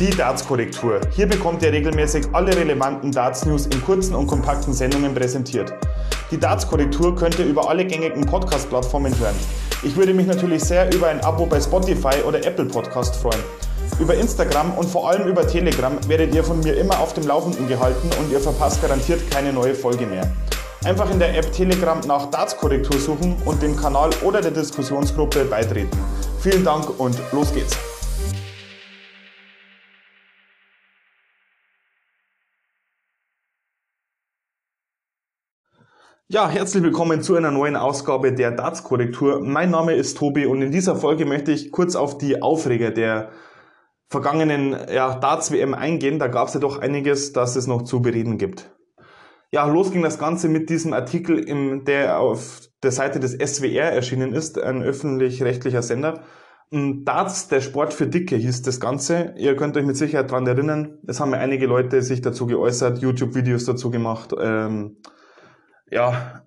Die Darts-Korrektur. Hier bekommt ihr regelmäßig alle relevanten Darts-News in kurzen und kompakten Sendungen präsentiert. Die Darts-Korrektur könnt ihr über alle gängigen Podcast-Plattformen hören. Ich würde mich natürlich sehr über ein Abo bei Spotify oder Apple Podcast freuen. Über Instagram und vor allem über Telegram werdet ihr von mir immer auf dem Laufenden gehalten und ihr verpasst garantiert keine neue Folge mehr. Einfach in der App Telegram nach Darts-Korrektur suchen und dem Kanal oder der Diskussionsgruppe beitreten. Vielen Dank und los geht's! Ja, herzlich willkommen zu einer neuen Ausgabe der Darts-Korrektur. Mein Name ist Tobi und in dieser Folge möchte ich kurz auf die Aufreger der vergangenen ja, Darts-WM eingehen. Da gab es ja doch einiges, das es noch zu bereden gibt. Ja, los ging das Ganze mit diesem Artikel, im, der auf der Seite des SWR erschienen ist, ein öffentlich-rechtlicher Sender. Darts, der Sport für Dicke hieß das Ganze. Ihr könnt euch mit Sicherheit daran erinnern. Es haben ja einige Leute sich dazu geäußert, YouTube-Videos dazu gemacht. Ähm, ja,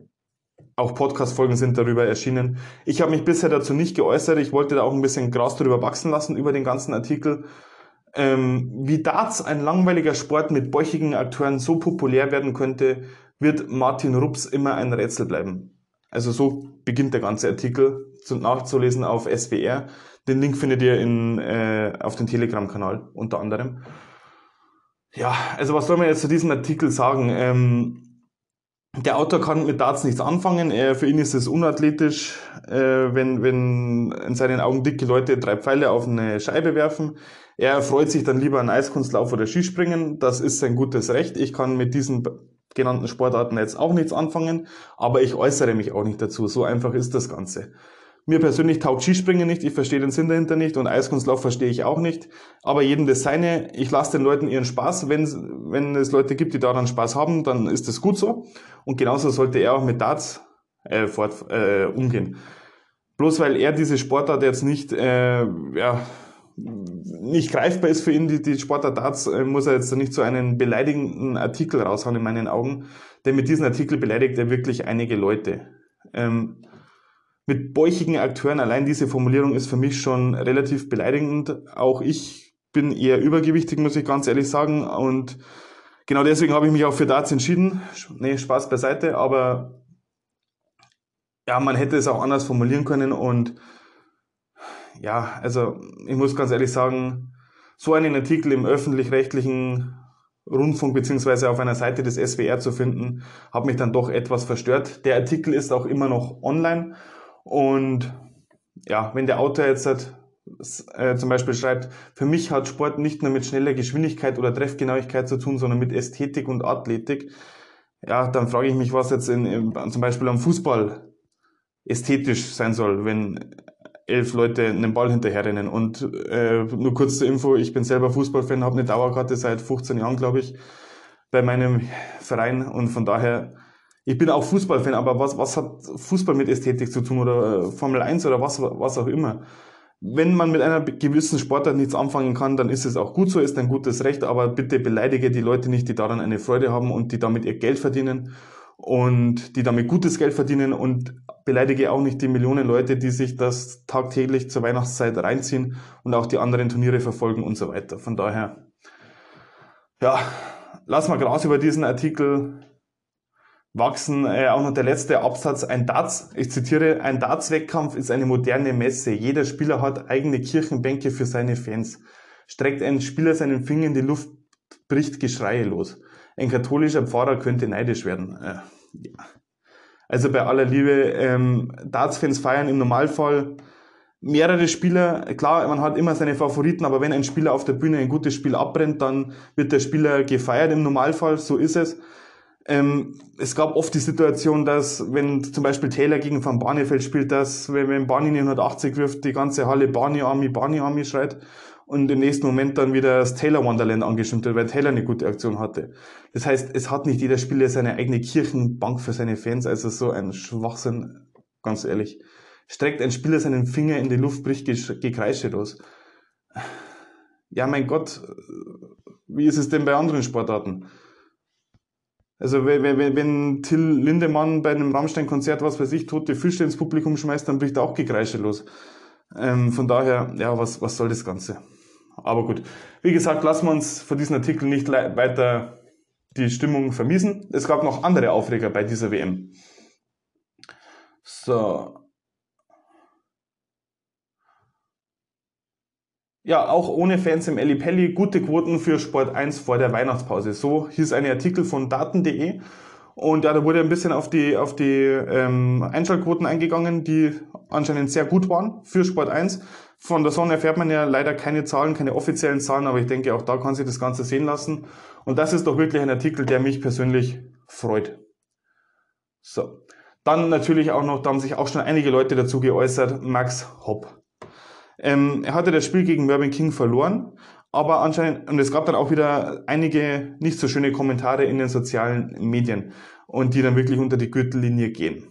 auch Podcast-Folgen sind darüber erschienen. Ich habe mich bisher dazu nicht geäußert. Ich wollte da auch ein bisschen Gras drüber wachsen lassen über den ganzen Artikel. Ähm, wie Darts, ein langweiliger Sport mit bäuchigen Akteuren, so populär werden könnte, wird Martin Rups immer ein Rätsel bleiben. Also so beginnt der ganze Artikel nachzulesen auf SWR. Den Link findet ihr in, äh, auf dem Telegram-Kanal unter anderem. Ja, also was soll man jetzt zu diesem Artikel sagen? Ähm, der Autor kann mit Darts nichts anfangen. Er, für ihn ist es unathletisch, äh, wenn, wenn in seinen Augen dicke Leute drei Pfeile auf eine Scheibe werfen. Er freut sich dann lieber an Eiskunstlauf oder Skispringen. Das ist sein gutes Recht. Ich kann mit diesen genannten Sportarten jetzt auch nichts anfangen, aber ich äußere mich auch nicht dazu. So einfach ist das Ganze. Mir persönlich taugt Skispringen nicht, ich verstehe den Sinn dahinter nicht und Eiskunstlauf verstehe ich auch nicht. Aber jedem das seine. Ich lasse den Leuten ihren Spaß. Wenn, wenn es Leute gibt, die daran Spaß haben, dann ist das gut so. Und genauso sollte er auch mit Darts äh, fort, äh, umgehen. Bloß weil er diese Sportart jetzt nicht, äh, ja, nicht greifbar ist für ihn, die, die Sportart Darts, äh, muss er jetzt nicht so einen beleidigenden Artikel raushauen in meinen Augen. Denn mit diesem Artikel beleidigt er wirklich einige Leute. Ähm, mit bäuchigen Akteuren. Allein diese Formulierung ist für mich schon relativ beleidigend. Auch ich bin eher übergewichtig, muss ich ganz ehrlich sagen. Und genau deswegen habe ich mich auch für Darts entschieden. Nee, Spaß beiseite, aber ja, man hätte es auch anders formulieren können und ja, also ich muss ganz ehrlich sagen, so einen Artikel im öffentlich-rechtlichen Rundfunk beziehungsweise auf einer Seite des SWR zu finden, hat mich dann doch etwas verstört. Der Artikel ist auch immer noch online und ja, wenn der Autor jetzt hat, äh, zum Beispiel schreibt, für mich hat Sport nicht nur mit schneller Geschwindigkeit oder Treffgenauigkeit zu tun, sondern mit Ästhetik und Athletik. Ja, dann frage ich mich, was jetzt in, in, zum Beispiel am Fußball ästhetisch sein soll, wenn elf Leute einen Ball hinterherrennen. Und äh, nur kurz zur Info, ich bin selber Fußballfan, habe eine Dauerkarte seit 15 Jahren, glaube ich, bei meinem Verein und von daher ich bin auch Fußballfan, aber was, was hat Fußball mit Ästhetik zu tun oder äh, Formel 1 oder was, was auch immer? Wenn man mit einer gewissen Sportart nichts anfangen kann, dann ist es auch gut so, ist ein gutes Recht, aber bitte beleidige die Leute nicht, die daran eine Freude haben und die damit ihr Geld verdienen und die damit gutes Geld verdienen und beleidige auch nicht die Millionen Leute, die sich das tagtäglich zur Weihnachtszeit reinziehen und auch die anderen Turniere verfolgen und so weiter. Von daher, ja, lass mal Gras über diesen Artikel wachsen äh, auch noch der letzte Absatz. Ein Darts, ich zitiere, ein Darts-Wettkampf ist eine moderne Messe. Jeder Spieler hat eigene Kirchenbänke für seine Fans. Streckt ein Spieler seinen Finger in die Luft, bricht Geschreie los. Ein katholischer Pfarrer könnte neidisch werden. Äh, ja. Also bei aller Liebe, ähm, Darts-Fans feiern im Normalfall mehrere Spieler. Klar, man hat immer seine Favoriten, aber wenn ein Spieler auf der Bühne ein gutes Spiel abbrennt, dann wird der Spieler gefeiert im Normalfall, so ist es. Ähm, es gab oft die Situation, dass wenn zum Beispiel Taylor gegen Van Barneveld spielt, dass wenn, wenn Barney 180 wirft, die ganze Halle Barney Army, Barney Army schreit und im nächsten Moment dann wieder das Taylor Wonderland angestimmt wird, weil Taylor eine gute Aktion hatte. Das heißt, es hat nicht jeder Spieler seine eigene Kirchenbank für seine Fans, also so ein Schwachsinn, ganz ehrlich. Streckt ein Spieler seinen Finger in die Luft, bricht Gekreische los. Ja, mein Gott, wie ist es denn bei anderen Sportarten? Also wenn, wenn, wenn Till Lindemann bei einem Rammstein-Konzert, was weiß ich, tote Fische ins Publikum schmeißt, dann bricht auch Gekreische los. Ähm, von daher, ja, was, was soll das Ganze? aber gut. Wie gesagt, lassen wir uns von diesem Artikel nicht weiter die Stimmung vermiesen. Es gab noch andere Aufreger bei dieser WM. So. Ja, auch ohne Fans im Pelli, gute Quoten für Sport 1 vor der Weihnachtspause. So hieß ein Artikel von daten.de. Und ja, da wurde ein bisschen auf die, auf die ähm, Einschaltquoten eingegangen, die anscheinend sehr gut waren für Sport 1. Von der Sonne erfährt man ja leider keine Zahlen, keine offiziellen Zahlen, aber ich denke, auch da kann sich das Ganze sehen lassen. Und das ist doch wirklich ein Artikel, der mich persönlich freut. So. Dann natürlich auch noch, da haben sich auch schon einige Leute dazu geäußert, Max Hopp. Ähm, er hatte das Spiel gegen Mervyn King verloren, aber anscheinend, und es gab dann auch wieder einige nicht so schöne Kommentare in den sozialen Medien und die dann wirklich unter die Gürtellinie gehen.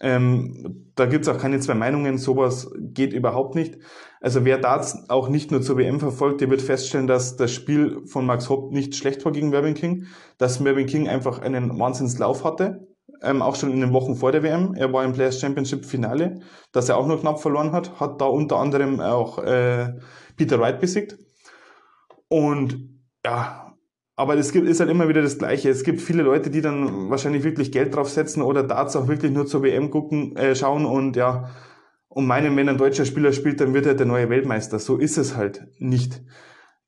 Ähm, da gibt's auch keine zwei Meinungen, sowas geht überhaupt nicht. Also wer da auch nicht nur zur WM verfolgt, der wird feststellen, dass das Spiel von Max Hopp nicht schlecht war gegen Mervyn King, dass Mervyn King einfach einen Wahnsinnslauf hatte, ähm, auch schon in den Wochen vor der WM. Er war im Players Championship Finale, das er auch nur knapp verloren hat, hat da unter anderem auch äh, Peter Wright besiegt. Und ja, aber es gibt, ist halt immer wieder das Gleiche. Es gibt viele Leute, die dann wahrscheinlich wirklich Geld drauf setzen oder Darts auch wirklich nur zur WM gucken, äh, schauen und ja, und meinen, wenn ein deutscher Spieler spielt, dann wird er der neue Weltmeister. So ist es halt nicht.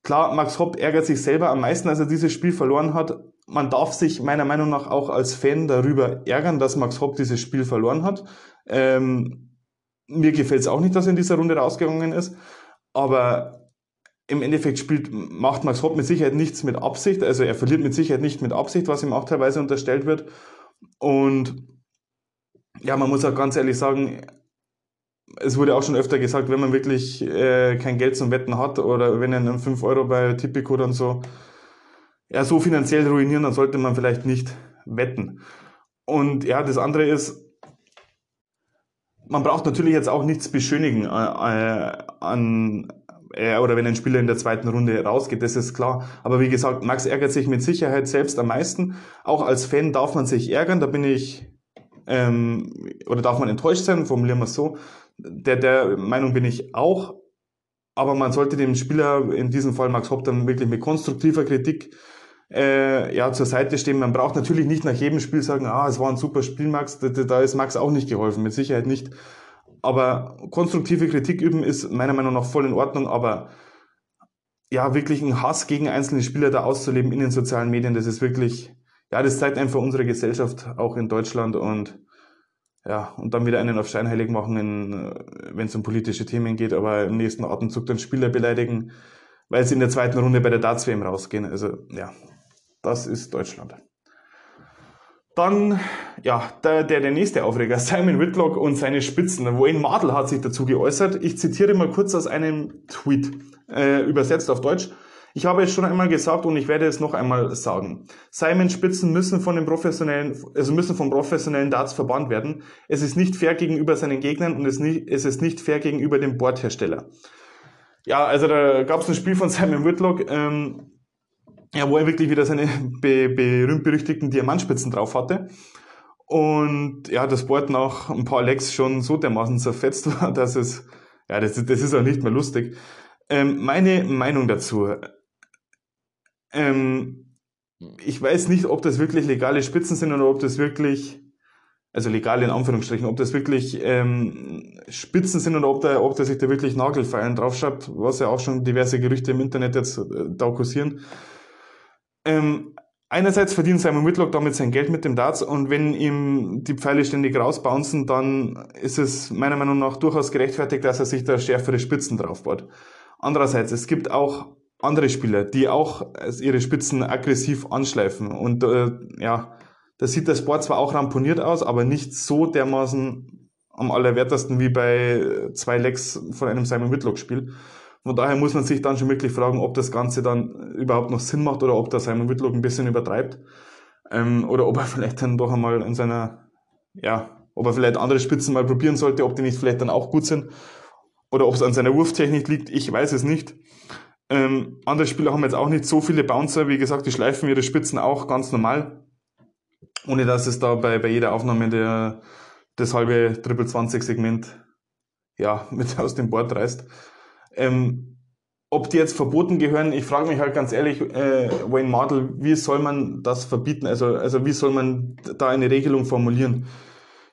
Klar, Max Hopp ärgert sich selber am meisten, als er dieses Spiel verloren hat. Man darf sich meiner Meinung nach auch als Fan darüber ärgern, dass Max Hopp dieses Spiel verloren hat. Ähm, mir gefällt es auch nicht, dass er in dieser Runde rausgegangen ist. Aber im Endeffekt spielt, macht Max Hopp mit Sicherheit nichts mit Absicht. Also er verliert mit Sicherheit nicht mit Absicht, was ihm auch teilweise unterstellt wird. Und ja, man muss auch ganz ehrlich sagen, es wurde auch schon öfter gesagt, wenn man wirklich äh, kein Geld zum Wetten hat oder wenn er 5 Euro bei Tipico dann so, ja, so finanziell ruinieren, dann sollte man vielleicht nicht wetten. Und ja, das andere ist, man braucht natürlich jetzt auch nichts beschönigen äh, äh an, äh, oder wenn ein Spieler in der zweiten Runde rausgeht, das ist klar. Aber wie gesagt, Max ärgert sich mit Sicherheit selbst am meisten. Auch als Fan darf man sich ärgern, da bin ich, ähm, oder darf man enttäuscht sein, formulieren wir es so. Der, der Meinung bin ich auch. Aber man sollte dem Spieler, in diesem Fall Max Hopp, dann wirklich mit konstruktiver Kritik äh, ja, zur Seite stehen. Man braucht natürlich nicht nach jedem Spiel sagen, ah, es war ein super Spiel, Max. Da, da ist Max auch nicht geholfen, mit Sicherheit nicht. Aber konstruktive Kritik üben ist meiner Meinung nach voll in Ordnung, aber ja, wirklich einen Hass gegen einzelne Spieler da auszuleben in den sozialen Medien, das ist wirklich, ja, das zeigt einfach unsere Gesellschaft auch in Deutschland und ja, und dann wieder einen auf scheinheilig machen, wenn es um politische Themen geht, aber im nächsten Atemzug dann Spieler beleidigen, weil sie in der zweiten Runde bei der Darts-WM rausgehen. Also ja, das ist Deutschland. Dann, ja, der, der, der nächste Aufreger, Simon Whitlock und seine Spitzen. Wayne Mardell hat sich dazu geäußert. Ich zitiere mal kurz aus einem Tweet, äh, übersetzt auf Deutsch. Ich habe es schon einmal gesagt und ich werde es noch einmal sagen. Simon Spitzen müssen von den professionellen, also müssen vom professionellen Darts verbannt werden. Es ist nicht fair gegenüber seinen Gegnern und es, nicht, es ist nicht fair gegenüber dem Bordhersteller. Ja, also da gab es ein Spiel von Simon Whitlock, ähm, ja, wo er wirklich wieder seine be berühmt-berüchtigten Diamantspitzen drauf hatte. Und ja, das Board nach ein paar Lecks schon so dermaßen zerfetzt war, dass es, ja, das, das ist auch nicht mehr lustig. Ähm, meine Meinung dazu. Ähm, ich weiß nicht, ob das wirklich legale Spitzen sind oder ob das wirklich, also legal in Anführungsstrichen, ob das wirklich ähm, Spitzen sind oder ob der, ob der sich da wirklich Nagelfeilen draufschreibt, was ja auch schon diverse Gerüchte im Internet jetzt äh, da kursieren. Ähm, einerseits verdient Simon Whitlock damit sein Geld mit dem Darts und wenn ihm die Pfeile ständig rausbouncen, dann ist es meiner Meinung nach durchaus gerechtfertigt, dass er sich da schärfere Spitzen draufbaut. Andererseits, es gibt auch andere Spieler, die auch ihre Spitzen aggressiv anschleifen und äh, ja, da sieht der Sport zwar auch ramponiert aus, aber nicht so dermaßen am allerwertesten wie bei zwei Lecks von einem Simon Whitlock Spiel. Von daher muss man sich dann schon wirklich fragen, ob das Ganze dann überhaupt noch Sinn macht oder ob da Simon Whitlock ein bisschen übertreibt. Ähm, oder ob er vielleicht dann doch einmal in seiner, ja, ob er vielleicht andere Spitzen mal probieren sollte, ob die nicht vielleicht dann auch gut sind. Oder ob es an seiner Wurftechnik liegt, ich weiß es nicht. Ähm, andere Spieler haben jetzt auch nicht so viele Bouncer, wie gesagt, die schleifen ihre Spitzen auch ganz normal. Ohne dass es da bei, bei jeder Aufnahme der, das halbe Triple 20 Segment ja, mit aus dem Board reißt. Ähm, ob die jetzt verboten gehören, ich frage mich halt ganz ehrlich, äh, Wayne Mardell, wie soll man das verbieten? Also, also wie soll man da eine Regelung formulieren?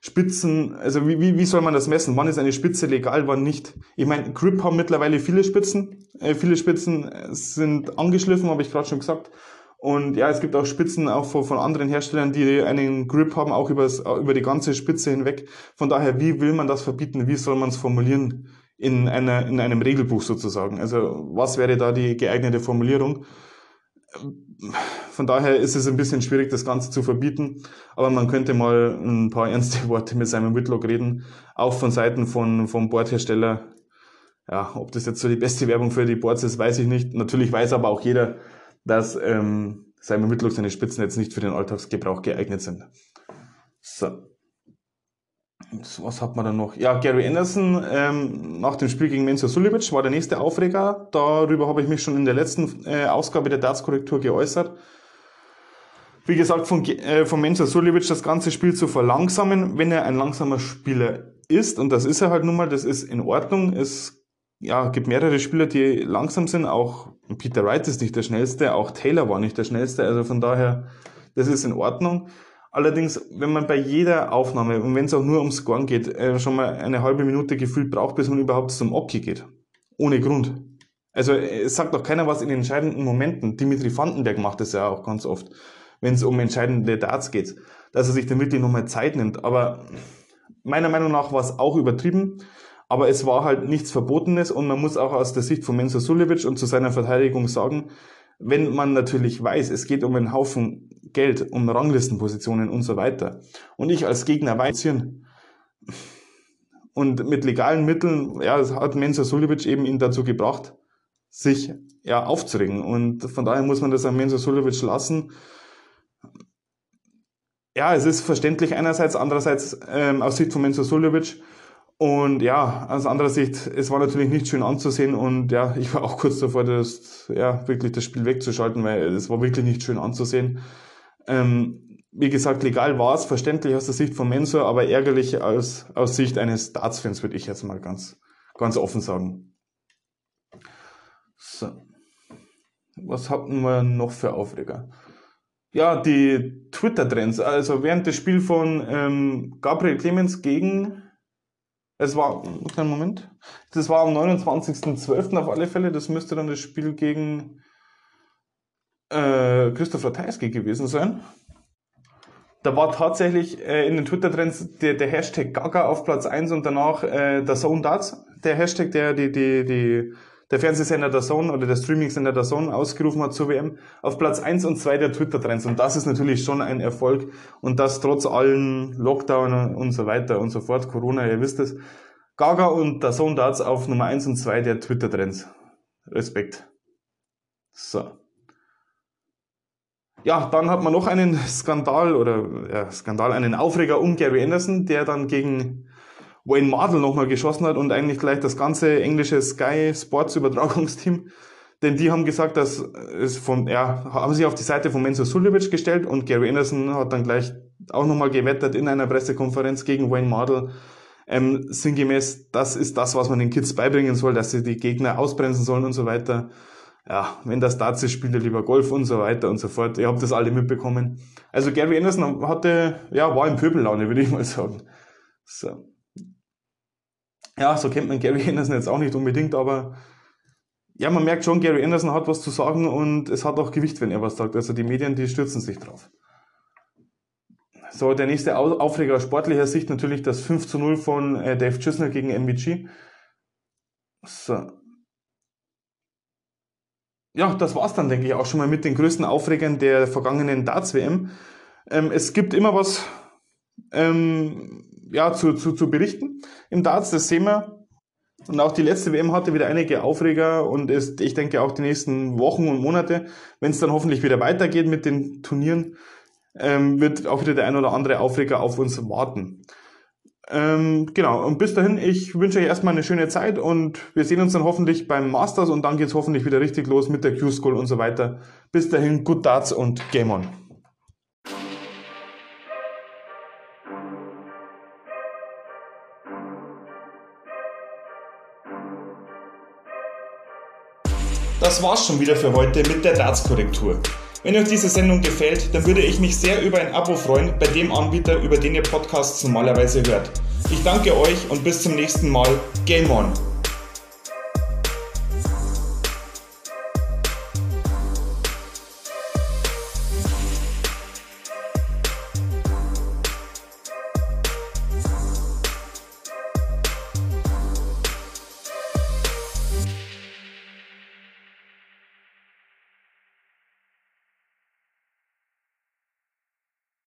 Spitzen, also wie, wie, wie soll man das messen? Wann ist eine Spitze legal, wann nicht? Ich meine, Grip haben mittlerweile viele Spitzen. Äh, viele Spitzen sind angeschliffen, habe ich gerade schon gesagt. Und ja, es gibt auch Spitzen auch von, von anderen Herstellern, die einen Grip haben, auch übers, über die ganze Spitze hinweg. Von daher, wie will man das verbieten? Wie soll man es formulieren? In, einer, in einem Regelbuch sozusagen. Also was wäre da die geeignete Formulierung? Von daher ist es ein bisschen schwierig, das Ganze zu verbieten, aber man könnte mal ein paar ernste Worte mit Simon Whitlock reden, auch von Seiten von, vom Bordhersteller. Ja, ob das jetzt so die beste Werbung für die Boards ist, weiß ich nicht. Natürlich weiß aber auch jeder, dass ähm, Simon Whitlock seine Spitzen jetzt nicht für den Alltagsgebrauch geeignet sind. So was hat man da noch? Ja, Gary Anderson ähm, nach dem Spiel gegen Menzo Sulic war der nächste Aufreger. Darüber habe ich mich schon in der letzten äh, Ausgabe der Darts-Korrektur geäußert. Wie gesagt, von, äh, von Menzo Sulic das ganze Spiel zu verlangsamen, wenn er ein langsamer Spieler ist. Und das ist er halt nun mal, das ist in Ordnung. Es ja, gibt mehrere Spieler, die langsam sind. Auch Peter Wright ist nicht der schnellste, auch Taylor war nicht der schnellste. Also von daher, das ist in Ordnung. Allerdings, wenn man bei jeder Aufnahme, und wenn es auch nur ums Scoren geht, äh, schon mal eine halbe Minute gefühlt braucht, bis man überhaupt zum Oki geht. Ohne Grund. Also es sagt doch keiner was in entscheidenden Momenten. Dimitri Vandenberg macht das ja auch ganz oft, wenn es um entscheidende Darts geht, dass er sich dann wirklich nochmal Zeit nimmt. Aber meiner Meinung nach war es auch übertrieben. Aber es war halt nichts Verbotenes und man muss auch aus der Sicht von Mensa Sulevic und zu seiner Verteidigung sagen, wenn man natürlich weiß, es geht um einen Haufen Geld, um Ranglistenpositionen und so weiter, und ich als Gegner weiß, und mit legalen Mitteln, ja, das hat Mensa Sulic eben ihn dazu gebracht, sich ja aufzuregen. Und von daher muss man das an Mensa Sulic lassen. Ja, es ist verständlich einerseits, andererseits ähm, aus Sicht von Mensa Sulic und ja, aus anderer Sicht, es war natürlich nicht schön anzusehen und ja, ich war auch kurz davor, das, ja, wirklich das Spiel wegzuschalten, weil es war wirklich nicht schön anzusehen. Ähm, wie gesagt, legal war es, verständlich aus der Sicht von Mensur, aber ärgerlich aus, aus Sicht eines Darts-Fans, würde ich jetzt mal ganz, ganz offen sagen. So. Was hatten wir noch für Aufreger? Ja, die Twitter-Trends. Also während des Spiels von ähm, Gabriel Clemens gegen es war, kleinen Moment. Das war am 29.12. auf alle Fälle. Das müsste dann das Spiel gegen äh, Christopher Teiski gewesen sein. Da war tatsächlich äh, in den Twitter-Trends der, der Hashtag Gaga auf Platz 1 und danach äh, der Zone Darts, der Hashtag, der die, die, die der Fernsehsender der Zone oder der Streaming-Sender der Zone ausgerufen hat zur WM, auf Platz 1 und 2 der Twitter-Trends. Und das ist natürlich schon ein Erfolg. Und das trotz allen Lockdown und so weiter und so fort, Corona, ihr wisst es. Gaga und der Zone Darts auf Nummer 1 und 2 der Twitter-Trends. Respekt. So. Ja, dann hat man noch einen Skandal oder ja, Skandal, einen Aufreger um Gary Anderson, der dann gegen Wayne Mardell nochmal geschossen hat und eigentlich gleich das ganze englische Sky Sports Übertragungsteam. Denn die haben gesagt, dass es von, ja, haben sich auf die Seite von Menzo Sulic gestellt und Gary Anderson hat dann gleich auch nochmal gewettert in einer Pressekonferenz gegen Wayne Mardell. Ähm, sinngemäß, das ist das, was man den Kids beibringen soll, dass sie die Gegner ausbremsen sollen und so weiter. Ja, wenn das Darts ist, spielt er lieber Golf und so weiter und so fort. Ihr habt das alle mitbekommen. Also Gary Anderson hatte, ja, war in Pöbellaune, würde ich mal sagen. So. Ja, so kennt man Gary Anderson jetzt auch nicht unbedingt, aber ja, man merkt schon, Gary Anderson hat was zu sagen und es hat auch Gewicht, wenn er was sagt. Also die Medien, die stürzen sich drauf. So, der nächste Aufreger aus sportlicher Sicht natürlich das 5 zu 0 von äh, Dave Chisnell gegen MVG. So. Ja, das war's dann, denke ich, auch schon mal mit den größten Aufregern der vergangenen Darts-WM. Ähm, es gibt immer was ähm, ja, zu, zu, zu berichten im Darts, das sehen wir. Und auch die letzte WM hatte wieder einige Aufreger und ist, ich denke auch die nächsten Wochen und Monate, wenn es dann hoffentlich wieder weitergeht mit den Turnieren, ähm, wird auch wieder der ein oder andere Aufreger auf uns warten. Ähm, genau, und bis dahin, ich wünsche euch erstmal eine schöne Zeit und wir sehen uns dann hoffentlich beim Masters und dann geht's hoffentlich wieder richtig los mit der Q-School und so weiter. Bis dahin, good Darts und Game On. Das war's schon wieder für heute mit der Darts-Korrektur. Wenn euch diese Sendung gefällt, dann würde ich mich sehr über ein Abo freuen bei dem Anbieter, über den ihr Podcasts normalerweise hört. Ich danke euch und bis zum nächsten Mal. Game On!